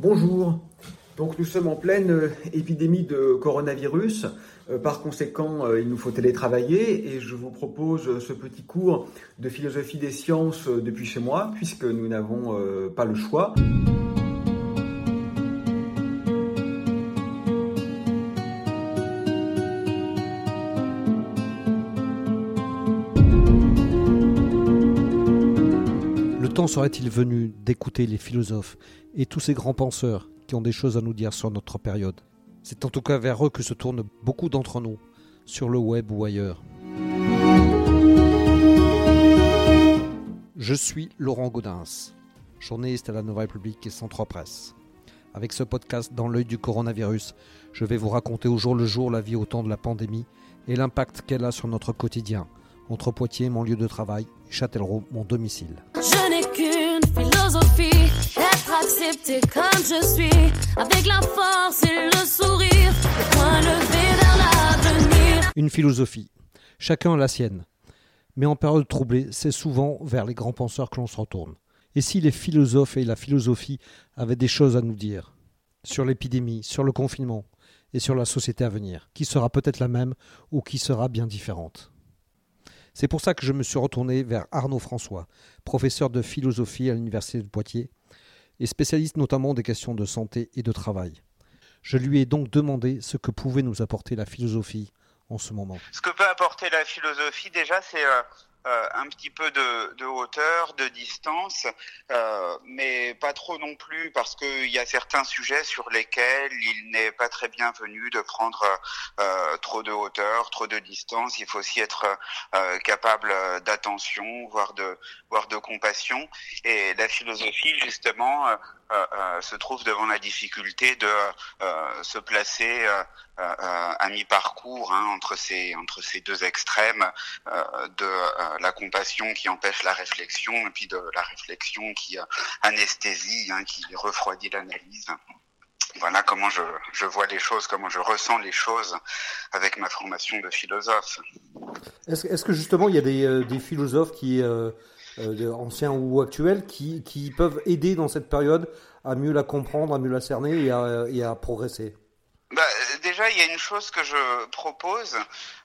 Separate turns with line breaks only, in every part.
Bonjour. Donc nous sommes en pleine euh, épidémie de coronavirus. Euh, par conséquent, euh, il nous faut télétravailler et je vous propose ce petit cours de philosophie des sciences depuis chez moi puisque nous n'avons pas le choix.
Serait-il venu d'écouter les philosophes et tous ces grands penseurs qui ont des choses à nous dire sur notre période? C'est en tout cas vers eux que se tournent beaucoup d'entre nous, sur le web ou ailleurs. Je suis Laurent Gaudens, journaliste à la Nouvelle République et Centre Presse. Avec ce podcast dans l'œil du coronavirus, je vais vous raconter au jour le jour la vie au temps de la pandémie et l'impact qu'elle a sur notre quotidien, entre Poitiers, mon lieu de travail, et Châtellerault, mon domicile Une philosophie, chacun a la sienne. Mais en période troublée, c'est souvent vers les grands penseurs que l'on se retourne. Et si les philosophes et la philosophie avaient des choses à nous dire sur l'épidémie, sur le confinement et sur la société à venir, qui sera peut-être la même ou qui sera bien différente? C'est pour ça que je me suis retourné vers Arnaud François, professeur de philosophie à l'Université de Poitiers et spécialiste notamment des questions de santé et de travail. Je lui ai donc demandé ce que pouvait nous apporter la philosophie en ce moment.
Ce que peut apporter la philosophie déjà, c'est euh, euh, un petit peu de, de, hauteur, de distance, euh, mais pas trop non plus parce qu'il y a certains sujets sur lesquels il n'est pas très bienvenu de prendre euh, trop de hauteur, trop de distance. Il faut aussi être euh, capable d'attention, voire de, voire de compassion. Et la philosophie, justement, euh, euh, se trouve devant la difficulté de euh, se placer à mi-parcours hein, entre ces entre ces deux extrêmes de la compassion qui empêche la réflexion et puis de la réflexion qui anesthésie, hein, qui refroidit l'analyse. Voilà comment je, je, vois les choses, comment je ressens les choses avec ma formation de philosophe.
Est-ce est que justement il y a des, des philosophes qui euh, anciens ou actuels, qui, qui, peuvent aider dans cette période à mieux la comprendre, à mieux la cerner et à, et à progresser?
Bah, déjà, il y a une chose que je propose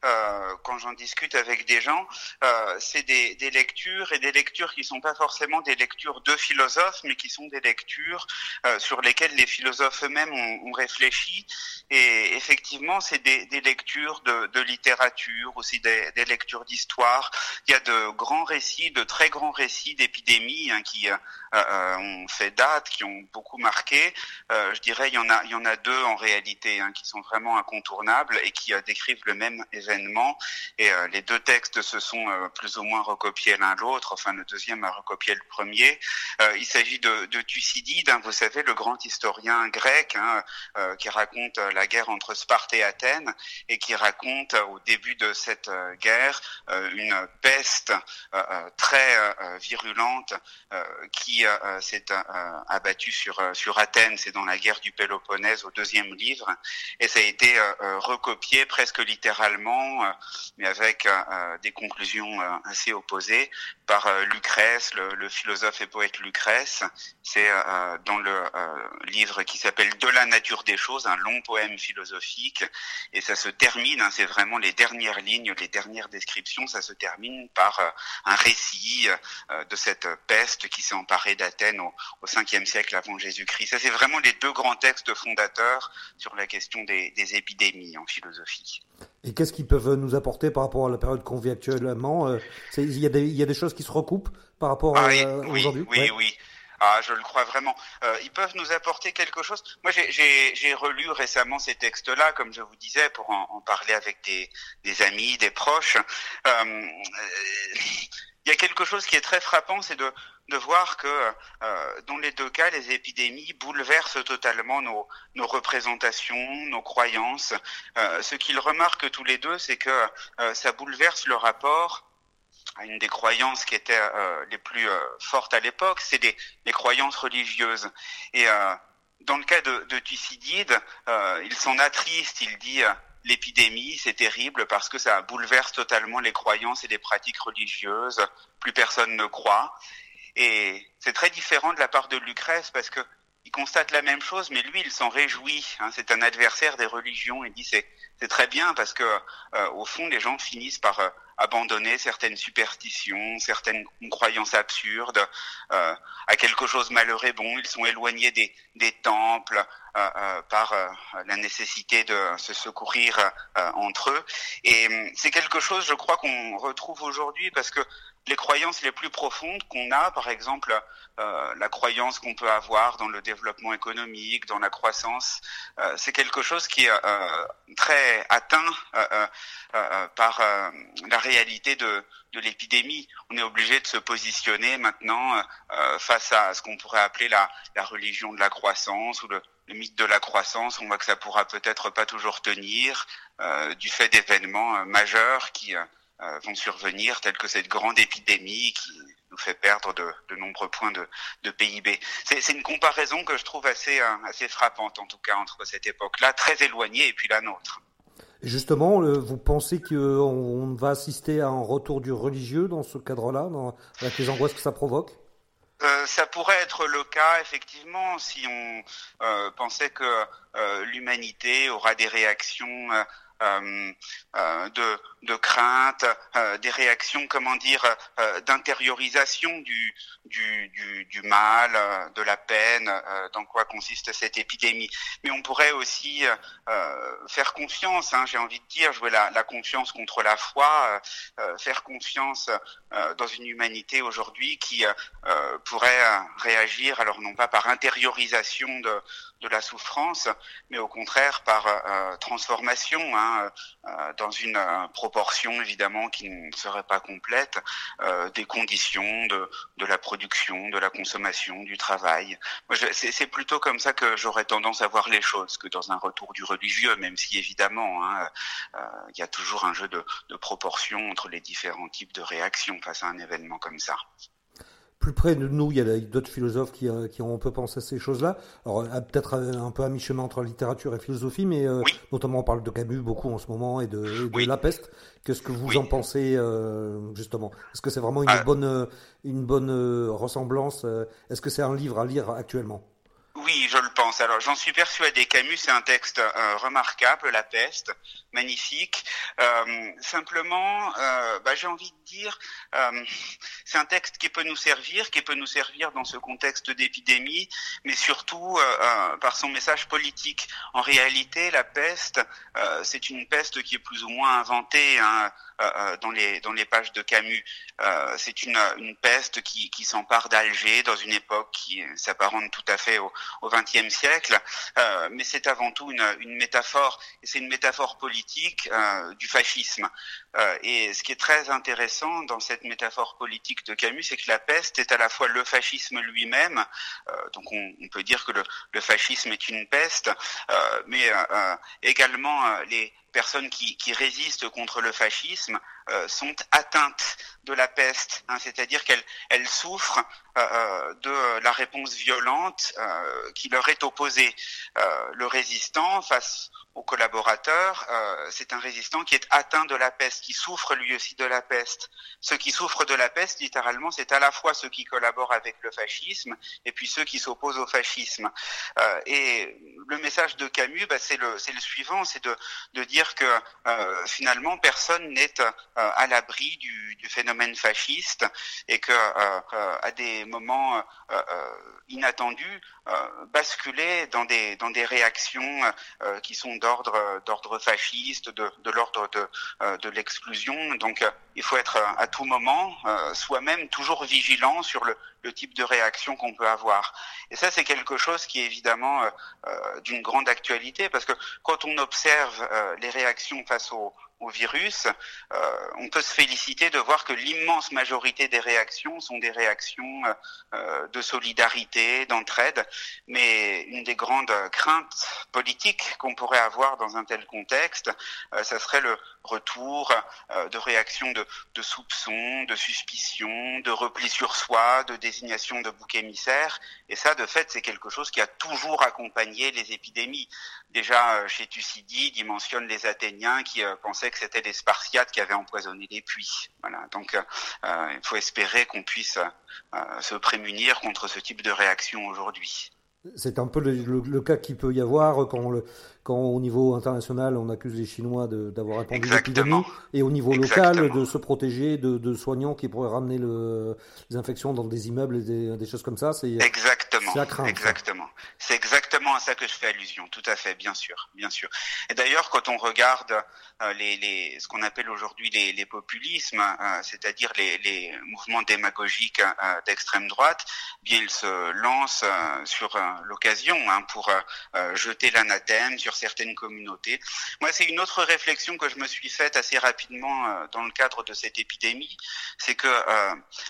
euh, quand j'en discute avec des gens, euh, c'est des, des, lectures et des lectures qui sont pas forcément des lectures de philosophes, mais qui sont des lectures euh, sur lesquelles les philosophes eux-mêmes ont, ont, réfléchi. Et effectivement, c'est des, des, lectures de, de, littérature, aussi des, des lectures d'histoire. Il y a de grands récits, de très grands récits d'épidémies hein, qui euh, euh, ont fait date, qui ont beaucoup marqué. je dirais, il y en a, il y en a deux en réalité Hein, qui sont vraiment incontournables et qui euh, décrivent le même événement. Et euh, les deux textes se sont euh, plus ou moins recopiés l'un l'autre. Enfin, le deuxième a recopié le premier. il s'agit de, de, Thucydide, hein, vous savez, le grand historien grec hein, qui raconte la guerre entre Sparte et Athènes et qui raconte au début de cette guerre une peste très virulente qui s'est abattue sur Athènes. C'est dans la guerre du Péloponnèse au deuxième livre et ça a été euh, euh, recopié presque littéralement, euh, mais avec des conclusions assez opposées par Lucrèce, le, philosophe et poète Lucrèce. C'est dans le livre qui s'appelle De la nature des choses, un long poème philosophique, et ça se termine, hein, c'est vraiment les dernières lignes, les dernières descriptions, ça se termine par un récit de cette peste qui s'est emparée d'Athènes au, au 5e siècle avant Jésus-Christ. Ça, c'est vraiment les deux grands textes fondateurs sur la question des, épidémies en philosophie.
Et qu'est-ce qu'ils peuvent nous apporter par rapport à la période qu'on vit actuellement euh, il y, a des, il y, a des choses qui se recoupent par rapport à
ah aujourd'hui?
Oui,
oui. Ah, je le crois vraiment. Euh, ils peuvent nous apporter quelque chose. Moi, j'ai relu récemment ces textes-là, comme je vous disais, pour en, parler avec des, des, amis, des proches. Euh, il y a quelque chose qui est très frappant, c'est de, de voir que euh, dans les deux cas, les épidémies bouleversent totalement nos, nos représentations, nos croyances. Euh, ce qu'ils remarquent tous les deux, c'est que euh, ça bouleverse le rapport à une des croyances qui étaient euh, les plus euh, fortes à l'époque, c'est les, les, croyances religieuses. Et dans le cas de, de Thucydide, il s'en attriste, il dit l'épidémie, c'est terrible parce que ça bouleverse totalement les croyances et les pratiques religieuses. Plus personne ne croit. Et c'est très différent de la part de Lucrèce parce que constate la même chose, mais lui, il s'en réjouit. Hein. c'est un adversaire des religions. Il dit c'est c'est très bien parce que euh, au fond, les gens finissent par euh, abandonner certaines superstitions, certaines croyances absurdes euh, à quelque chose malheureux. Bon, ils sont éloignés des, des temples par la nécessité de se secourir entre eux. Et hum, c'est quelque chose, je crois, qu'on retrouve aujourd'hui parce que les croyances les plus profondes qu'on a, par exemple euh, la croyance qu'on peut avoir dans le développement économique, dans la croissance, euh, c'est quelque chose qui est euh, très atteint par la réalité de, l'épidémie. On est obligé de se positionner maintenant face à ce qu'on pourrait appeler la, religion de la croissance ou le, mythe de la croissance. On voit que ça pourra peut-être pas toujours tenir du fait d'événements majeurs qui vont survenir, telles que cette grande épidémie qui nous fait perdre de, de nombreux points de, de PIB. C'est une comparaison que je trouve assez, euh, assez frappante, en tout cas, entre cette époque-là, très éloignée, et puis la nôtre.
Justement, vous pensez qu'on va assister à un retour du religieux dans ce cadre-là, avec les angoisses que ça provoque?
Euh, ça pourrait être le cas, effectivement, si on euh, pensait que euh, l'humanité aura des réactions euh, euh, de, de crainte, euh, des réactions, comment dire, d'intériorisation du, du, du, du, mal, de la peine, dans quoi consiste cette épidémie. Mais on pourrait aussi faire confiance, hein, j'ai envie de dire, jouer la, la confiance contre la foi, faire confiance dans une humanité aujourd'hui qui pourrait réagir, alors non pas par intériorisation de, de la souffrance, mais au contraire par euh, transformation, hein, euh, dans une euh, proportion évidemment qui ne serait pas complète, des conditions de, de la production, de la consommation, du travail. C'est plutôt comme ça que j'aurais tendance à voir les choses que dans un retour du religieux, même si évidemment hein, il y a toujours un jeu de, de proportion entre les différents types de réactions face à un événement comme ça
plus près de nous, il y a d'autres philosophes qui, euh, qui, ont un peu pensé à ces choses-là. Alors, euh, peut-être un peu à mi-chemin entre littérature et philosophie, mais euh, notamment on parle de Camus beaucoup en ce moment et de, La Peste. Qu'est-ce que vous en pensez, justement? Est-ce que c'est vraiment une bonne, une bonne ressemblance Est-ce que c'est un livre à lire actuellement?
Oui, je le pense. Alors, j'en suis persuadé. Camus, c'est un texte euh, remarquable, La peste, magnifique. Euh, simplement, euh, bah, j'ai envie de dire, c'est un texte qui peut nous servir, qui peut nous servir dans ce contexte d'épidémie, mais surtout par son message politique. En réalité, la peste, c'est une peste qui est plus ou moins inventée. Hein, dans les dans les pages de Camus. c'est une, une peste qui, qui s'empare d'Alger dans une époque qui s'apparente tout à fait au, XXe siècle, euh, mais c'est avant tout une, une métaphore, et c'est une métaphore politique euh, du fascisme. Euh, et ce qui est très intéressant dans cette métaphore politique de Camus, c'est que la peste est à la fois le fascisme lui-même, donc on, peut dire que le, fascisme est une peste, mais également les personnes qui, résistent contre le fascisme euh, sont atteintes de la peste, hein, c'est-à-dire qu'elles elles souffrent euh, euh, de la réponse violente euh, qui leur est opposée. Euh, le résistant face au collaborateur, c'est un résistant qui est atteint de la peste, qui souffre lui aussi de la peste. Ceux qui souffrent de la peste, littéralement, c'est à la fois ceux qui collaborent avec le fascisme et puis ceux qui s'opposent au fascisme. et le message de Camus, bah, c'est le, le suivant, c'est de, de dire que finalement personne n'est à l'abri du, du, phénomène fasciste et que à des moments euh, euh, inattendus, euh, basculer dans des dans des réactions qui sont d'ordre d'ordre fasciste, de, de l'ordre de de l'exclusion. Donc, il faut être à tout moment soi-même toujours vigilant sur le, le type de réaction qu'on peut avoir. Et ça, c'est quelque chose qui est évidemment d'une grande actualité parce que quand on observe les réactions face au au virus, euh, on peut se féliciter de voir que l'immense majorité des réactions sont des réactions euh, de solidarité, d'entraide, mais une des grandes craintes politiques qu'on pourrait avoir dans un tel contexte, euh, ça serait le retour de réactions de, de soupçons, de suspicions, de repli sur soi, de désignation de bouc émissaire, et ça, de fait, c'est quelque chose qui a toujours accompagné les épidémies. Déjà, chez Thucydide, il mentionne les Athéniens qui pensaient que c'était les Spartiates qui avaient empoisonné les puits. Voilà. Donc, euh, il faut espérer qu'on puisse euh, se prémunir contre ce type de réaction aujourd'hui.
C'est un peu le, cas qu'il peut y avoir quand, le, quand au niveau international on accuse les Chinois d'avoir répandu l'épidémie et au niveau local de se protéger de, soignants qui pourraient ramener le, les infections dans des immeubles et des, choses comme ça.
C'est exactement. C'est exactement à ça que je fais allusion. Tout à fait, bien sûr, bien sûr. Et d'ailleurs, quand on regarde euh, les, les, ce qu'on appelle aujourd'hui les, les, populismes, euh, c'est-à-dire les, les, mouvements démagogiques euh, d'extrême droite, bien ils se lancent sur l'occasion hein, pour jeter l'anathème sur certaines communautés. Moi, c'est une autre réflexion que je me suis faite assez rapidement dans le cadre de cette épidémie, c'est que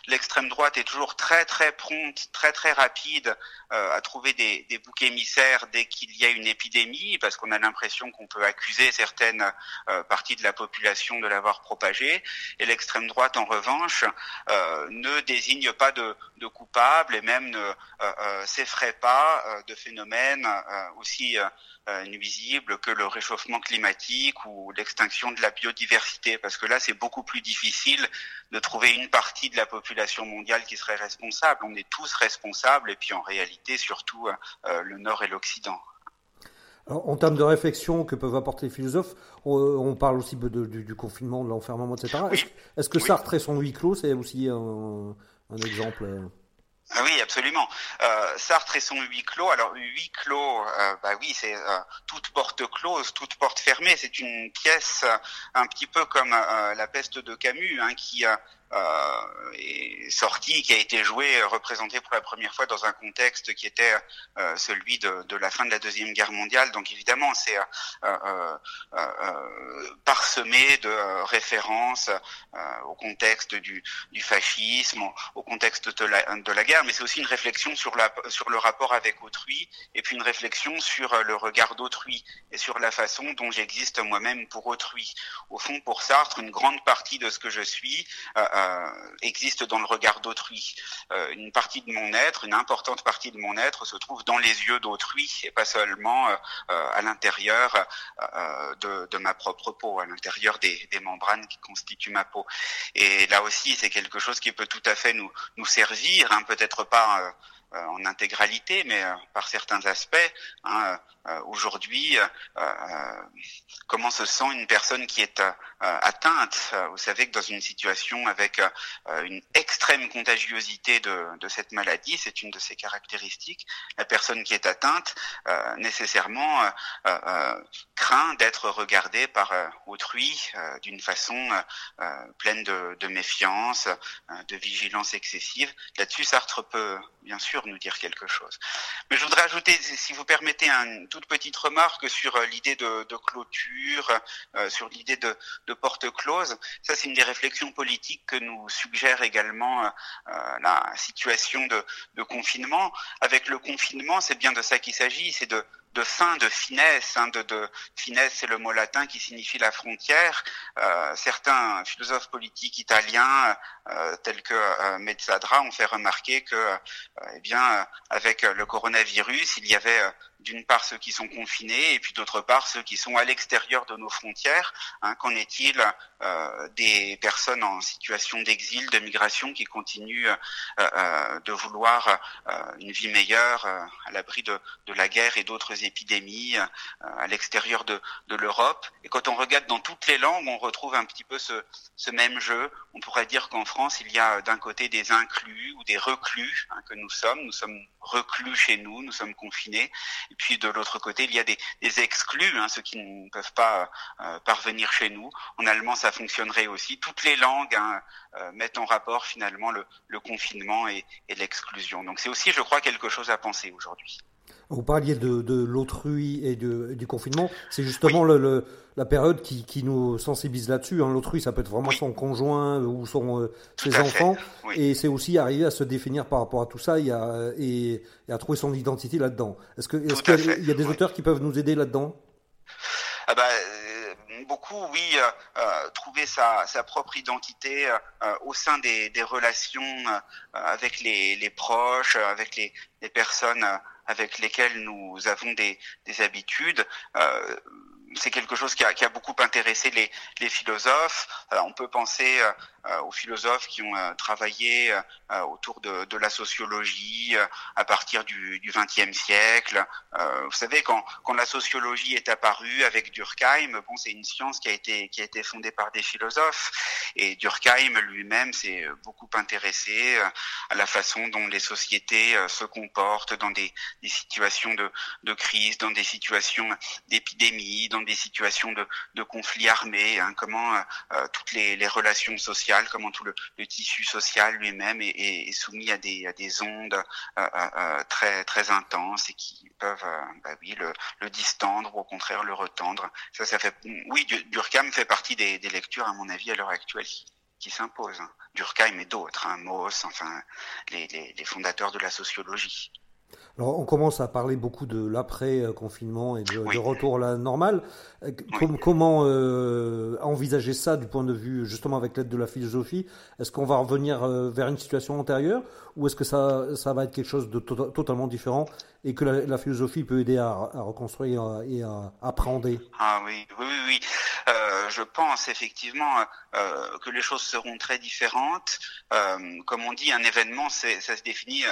l'extrême droite est toujours très très prompte, très très rapide à trouver des, des boucs émissaires dès qu'il y a une épidémie, parce qu'on a l'impression qu'on peut accuser certaines euh, partie de la population de l'avoir propagé. Et l'extrême droite, en revanche, euh, ne désigne pas de, de coupable et même ne euh, s'effraie pas de phénomènes aussi nuisibles que le réchauffement climatique ou l'extinction de la biodiversité, parce que là, c'est beaucoup plus difficile de trouver une partie de la population mondiale qui serait responsable. On est tous responsables, et puis en réalité, surtout le Nord et l'Occident
en termes de réflexion que peuvent apporter les philosophes, on, parle aussi du, confinement, de l'enfermement, etc. Est-ce que Sartre et son huis clos, c'est aussi un, exemple euh
oui, absolument. Euh, Sartre et son huis clos. Alors huis clos, euh, bah oui, c'est toute porte close, toute porte fermée. C'est une pièce un petit peu comme la peste de Camus, hein, qui euh, est sorti, qui a été joué, représenté pour la première fois dans un contexte qui était euh, celui de, la fin de la deuxième guerre mondiale. Donc évidemment, c'est euh, parsemé de références au contexte du, fascisme, au, contexte de la, guerre, mais c'est aussi une réflexion sur, le rapport avec autrui, et puis une réflexion sur le regard d'autrui et sur la façon dont j'existe moi-même pour autrui. Au fond, pour Sartre, une grande partie de ce que je suis euh, existe dans le regard d'autrui. Euh, une partie de mon être, une importante partie de mon être se trouve dans les yeux d'autrui et pas seulement euh, à l'intérieur de, ma propre peau, à l'intérieur des, membranes qui constituent ma peau. Et là aussi, c'est quelque chose qui peut tout à fait nous, nous servir, hein, peut-être pas en intégralité, mais par certains aspects. Hein, euh, aujourd'hui, comment se sent une personne qui est euh, atteinte. Euh, vous savez que dans une situation avec euh, une extrême contagiosité de, de cette maladie, c'est une de ses caractéristiques, la personne qui est atteinte nécessairement craint d'être regardée par autrui d'une façon pleine de, de méfiance, de vigilance excessive. Là-dessus, Sartre peut bien sûr nous dire quelque chose. Mais je voudrais ajouter, si vous permettez, une toute petite remarque sur l'idée de, clôture, sur l'idée de, porte close. Ça, c'est une des réflexions politiques que nous suggère également euh, euh, la situation de, de confinement. Avec le confinement, c'est bien de ça qu'il s'agit, c'est de de fin, de finesse. Hein, de, finesse, c'est le mot latin qui signifie la frontière. Euh, certains philosophes politiques italiens, euh, tels que euh, Mezzadra, ont fait remarquer que, eh bien, avec le coronavirus, il y avait d'une part ceux qui sont confinés et puis d'autre part ceux qui sont à l'extérieur de nos frontières. Hein, Qu'en est-il des personnes en situation d'exil, de migration qui continuent de vouloir une vie meilleure à l'abri de, de, la guerre et d'autres épidémies à l'extérieur de, l'Europe Et quand on regarde dans toutes les langues, on retrouve un petit peu ce, même jeu. On pourrait dire qu'en France, il y a d'un côté des inclus ou des reclus hein, que nous sommes. Nous sommes reclus chez nous, nous sommes confinés. Et puis de l'autre côté, il y a des, des exclus, hein, ceux qui ne peuvent pas euh, parvenir chez nous. En allemand, ça fonctionnerait aussi. Toutes les langues hein, euh, mettent en rapport finalement le, confinement et l'exclusion. Donc c'est aussi, je crois, quelque chose à penser aujourd'hui.
Vous parliez de, de l'autrui et de, du confinement. C'est justement le, le, la période qui, qui nous sensibilise là-dessus. Hein. L'autrui, ça peut être vraiment son conjoint ou son, euh, ses enfants. Et c'est aussi arriver à se définir par rapport à tout ça et à, et, à trouver son identité là-dedans. Est-ce qu'il y, a des auteurs qui peuvent nous aider là-dedans?
Ah bah, euh, beaucoup, oui, euh, euh, trouver sa, sa, propre identité euh, au sein des, des relations avec les, les, proches, avec les, les personnes avec lesquelles nous avons des, des habitudes. C'est quelque chose qui a, beaucoup intéressé les, philosophes. on peut penser aux philosophes qui ont travaillé autour de, la sociologie à partir du XXe siècle. vous savez, quand, la sociologie est apparue avec Durkheim, bon, c'est une science qui a été fondée par des philosophes et Durkheim lui-même s'est beaucoup intéressé à la façon dont les sociétés se comportent dans des, des situations de, de crise, dans des situations d'épidémie, dans des situations de, conflits armés, hein, comment euh, euh, toutes les, relations sociales, comment tout le, tissu social lui-même est, soumis à des, ondes euh, très intenses et qui peuvent, bah oui, le, distendre ou au contraire le retendre. Ça, ça fait, oui, Durkheim fait partie des, lectures à mon avis à l'heure actuelle qui s'imposent. Hein. Durkheim et d'autres, hein, Mauss, enfin les fondateurs de la sociologie.
Alors, on commence à parler beaucoup de l'après-confinement et de, retour à la normale. Euh, comment euh, envisager ça du point de vue, justement, avec l'aide de la philosophie? Est-ce qu'on va revenir euh, vers une situation antérieure ou est-ce que ça, ça va être quelque chose de tota-, totalement différent et que la, philosophie peut aider à, reconstruire et à appréhender?
Ah oui, oui, oui. Euh, je pense effectivement euh, que les choses seront très différentes. Euh, comme on dit, un événement, ça se définit,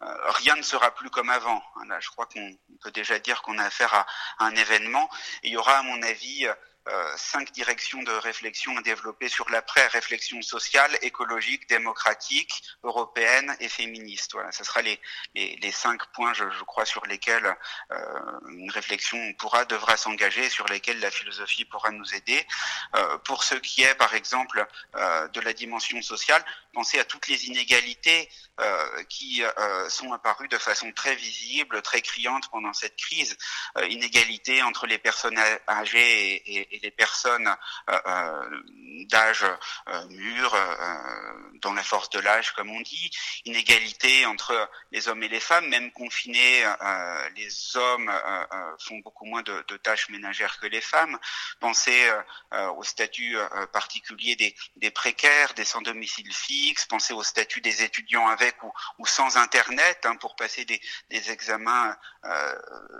rien ne sera plus comme avant. Là, je crois qu'on peut déjà dire qu'on a affaire à, un événement. il y aura, à mon avis, euh, cinq directions de réflexion à développer sur l'après, réflexion sociale, écologique, démocratique, européenne et féministe. Voilà, ce sera les, les, cinq points, je, crois, sur lesquels euh, une réflexion pourra, devra s'engager, sur lesquels la philosophie pourra nous aider. Euh, pour ce qui est, par exemple, euh, de la dimension sociale, pensez à toutes les inégalités euh, qui sont apparues de façon très visible, très criante pendant cette crise. inégalités entre les personnes âgées et, et et les personnes euh, euh, d'âge euh, mûr, dans la force de l'âge, comme on dit, inégalité entre les hommes et les femmes, même confinés, les hommes font beaucoup moins de, de, tâches ménagères que les femmes. Pensez au statut particulier des, des, précaires, des sans domicile fixe, pensez au statut des étudiants avec ou, sans Internet hein, pour passer des, examens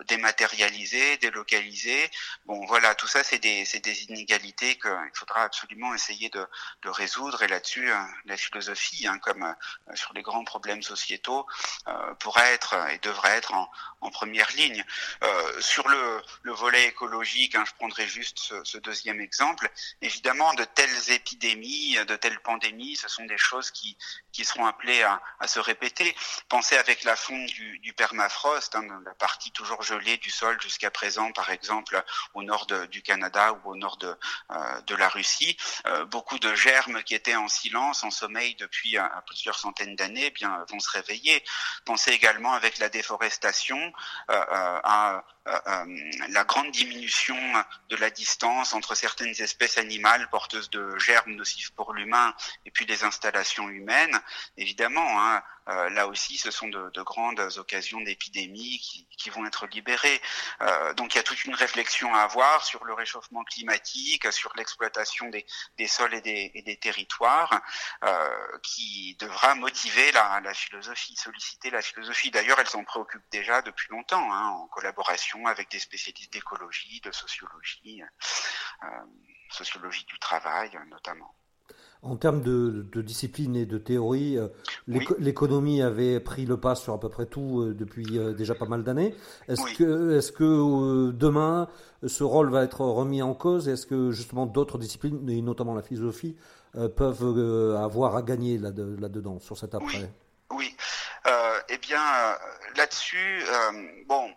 dématérialisés, délocalisés. Bon, voilà, tout ça, c'est des, des inégalités qu'il faudra absolument essayer de, de résoudre. Et là-dessus, euh, la philosophie, hein, comme euh, sur les grands problèmes sociétaux, euh, pourrait être et devrait être en, en première ligne. Euh, sur le, le, volet écologique, hein, je prendrai juste ce, ce, deuxième exemple. Évidemment, de telles épidémies, de telles pandémies, ce sont des choses qui, qui seront appelées à, à se répéter. Pensez avec la fonte du, du permafrost, hein, la partie toujours gelée du sol jusqu'à présent, par exemple, au nord du Canada ou au nord de, euh, de la Russie, euh, beaucoup de germes qui étaient en silence, en sommeil depuis euh, plusieurs centaines d'années, eh bien vont se réveiller. Pensez également avec la déforestation à la grande diminution de la distance entre certaines espèces animales porteuses de germes nocifs pour l'humain et puis les installations humaines. Évidemment, hein, euh, là aussi, ce sont de, de grandes occasions d'épidémies qui, vont être libérées. Euh, donc il y a toute une réflexion à avoir sur le réchauffement climatique, sur l'exploitation des, sols et des, territoires, euh, qui devra motiver la, philosophie, solliciter la philosophie. D'ailleurs, elle s'en préoccupe déjà depuis longtemps, hein, en collaboration avec des spécialistes d'écologie, de sociologie, sociologie du travail notamment.
En termes de, de, discipline et de théorie, euh, l'économie avait pris le pas sur à peu près tout euh, depuis euh, déjà pas mal d'années. Est-ce que, est que demain, ce rôle va être remis en cause? Est-ce que justement d'autres disciplines, et notamment la philosophie, peuvent avoir à gagner là-dedans, sur cet après?
Oui, eh bien, là-dessus, bon,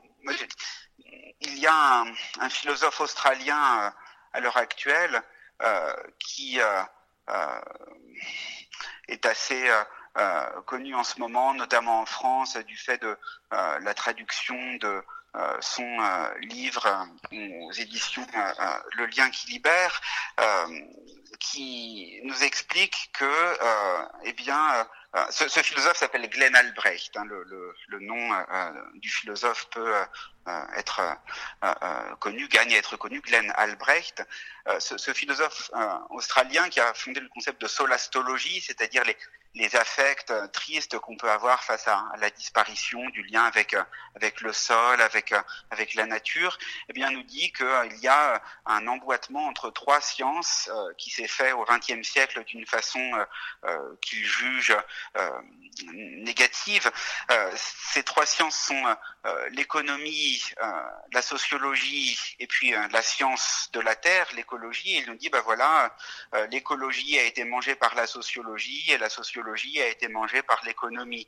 il y a un, un philosophe australien à l'heure actuelle qui est assez euh, euh, connu en ce moment, notamment en France, du fait de la traduction de son livre aux éditions Le lien qui libère, qui nous explique que, eh bien, ce, philosophe s'appelle Glenn Albrecht. Hein, le, nom euh, du philosophe peut euh, être euh, connu, gagne à être connu. Glenn Albrecht, ce, philosophe australien qui a fondé le concept de solastologie, c'est-à-dire les, les affects tristes qu'on peut avoir face à, la disparition du lien avec avec le sol, avec avec la nature, eh bien nous dit qu'il y a un emboîtement entre trois sciences qui s'est fait au XXe siècle d'une façon qu'il juge négative. ces trois sciences sont l'économie, la sociologie et puis la science de la terre, l'écologie. Il nous dit, bah voilà, l'écologie a été mangée par la sociologie et la sociologie a été mangée par l'économie.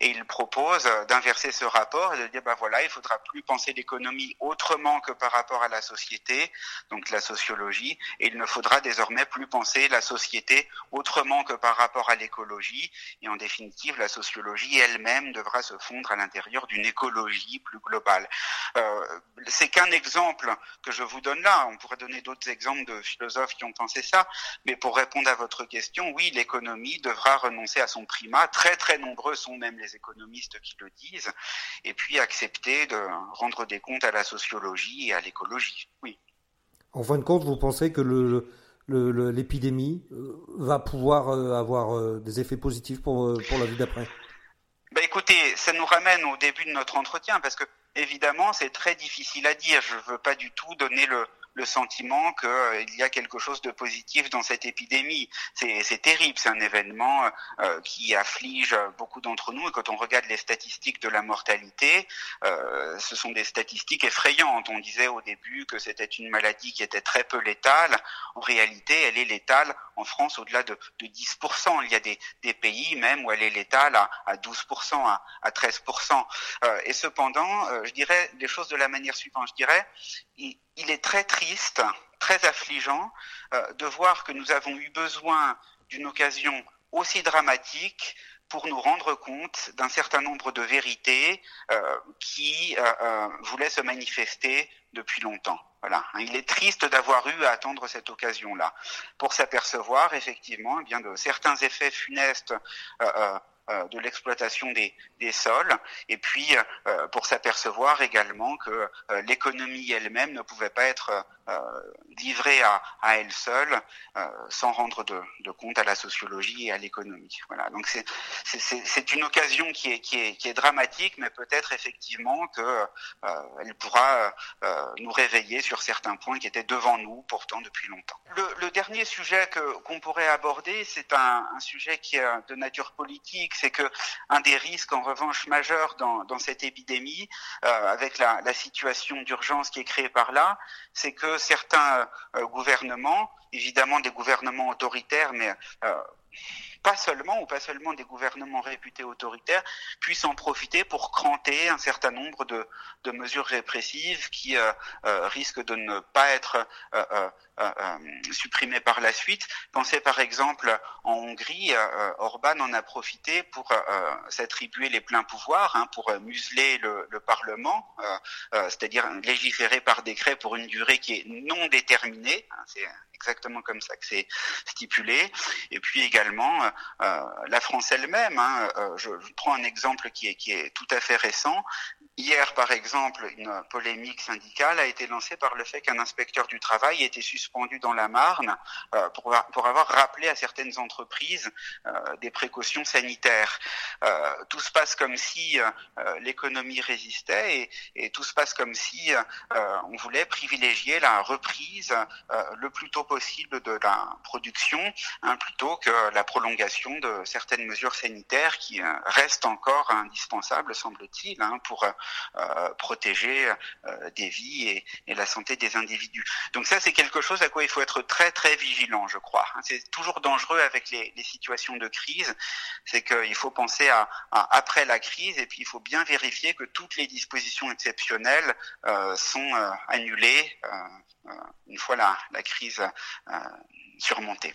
Et il propose d'inverser ce rapport et de dire, bah voilà, il faudra plus penser l'économie autrement que par rapport à la société, donc la sociologie, et il ne faudra désormais plus penser la société autrement que par rapport à l'écologie. Et en définitive, la sociologie elle-même devra se fondre à l'intérieur d'une écologie plus globale. Euh, c'est qu'un exemple que je vous donne là. On pourrait donner d'autres exemples de philosophes qui ont pensé ça. Mais pour répondre à votre question, oui, l'économie devra renoncer à son primat. Très, très nombreux sont même les économistes qui le disent. Et puis accepter de rendre des comptes à la sociologie et à l'écologie. Oui.
En fin de compte, vous pensez que l'épidémie euh, va pouvoir euh, avoir euh, des effets positifs pour, pour la vie d'après?
Ben écoutez, ça nous ramène au début de notre entretien parce que évidemment c'est très difficile à dire. Je ne veux pas du tout donner le, le sentiment qu'il euh, y a quelque chose de positif dans cette épidémie. C'est terrible, c'est un événement euh, qui afflige beaucoup d'entre nous. Et quand on regarde les statistiques de la mortalité, euh, ce sont des statistiques effrayantes. On disait au début que c'était une maladie qui était très peu létale. En réalité, elle est létale en France au-delà de, de, 10%. Il y a des, des, pays même où elle est létale à, à 12%, à, à 13%. Euh, et cependant, euh, je dirais des choses de la manière suivante. Je dirais, il est très triste, très affligeant euh, de voir que nous avons eu besoin d'une occasion aussi dramatique pour nous rendre compte d'un certain nombre de vérités euh, qui euh, voulaient se manifester depuis longtemps. Voilà. Il est triste d'avoir eu à attendre cette occasion-là pour s'apercevoir effectivement eh bien de certains effets funestes de l'exploitation des, des, sols, et puis euh, pour s'apercevoir également que euh, l'économie elle-même ne pouvait pas être livrée à, elle seule sans rendre de, compte à la sociologie et à l'économie. Voilà. Donc c'est une occasion qui est, qui est, qui est dramatique, mais peut-être effectivement que elle pourra nous réveiller sur certains points qui étaient devant nous pourtant depuis longtemps. Le, dernier sujet qu'on pourrait aborder, c'est un, sujet qui est de nature politique c'est que un des risques en revanche majeurs dans, dans cette épidémie, euh, avec la situation d'urgence qui est créée par là, c'est que certains euh, gouvernements, évidemment des gouvernements autoritaires, mais euh, pas seulement ou pas seulement des gouvernements réputés autoritaires puissent en profiter pour cranter un certain nombre de, de mesures répressives qui euh, euh, risquent de ne pas être euh, supprimées par la suite. Pensez par exemple en Hongrie, Orban en a profité pour s'attribuer les pleins pouvoirs, hein, pour museler le, le Parlement, c'est-à-dire légiférer par décret pour une durée qui est non déterminée. Hein, exactement comme ça que c'est stipulé. Et puis également euh, euh, la France elle-même. Hein, euh, je, je, prends un exemple qui est, qui est tout à fait récent. Hier, par exemple, une polémique syndicale a été lancée par le fait qu'un inspecteur du travail était suspendu dans la Marne euh, pour, avoir rappelé à certaines entreprises euh, des précautions sanitaires. Euh, tout se passe comme si l'économie résistait et, et, tout se passe comme si on voulait privilégier la reprise le plus tôt possible de la production hein, plutôt que la prolongation de certaines mesures sanitaires qui restent encore indispensables, semble-t-il, hein, pour euh, protéger euh, des vies et, la santé des individus. Donc ça, c'est quelque chose à quoi il faut être très très vigilant, je crois. Hein, c'est toujours dangereux avec les, situations de crise, c'est qu'il faut penser à, après la crise et puis il faut bien vérifier que toutes les dispositions exceptionnelles euh, sont euh, annulées euh, une fois la crise surmontée.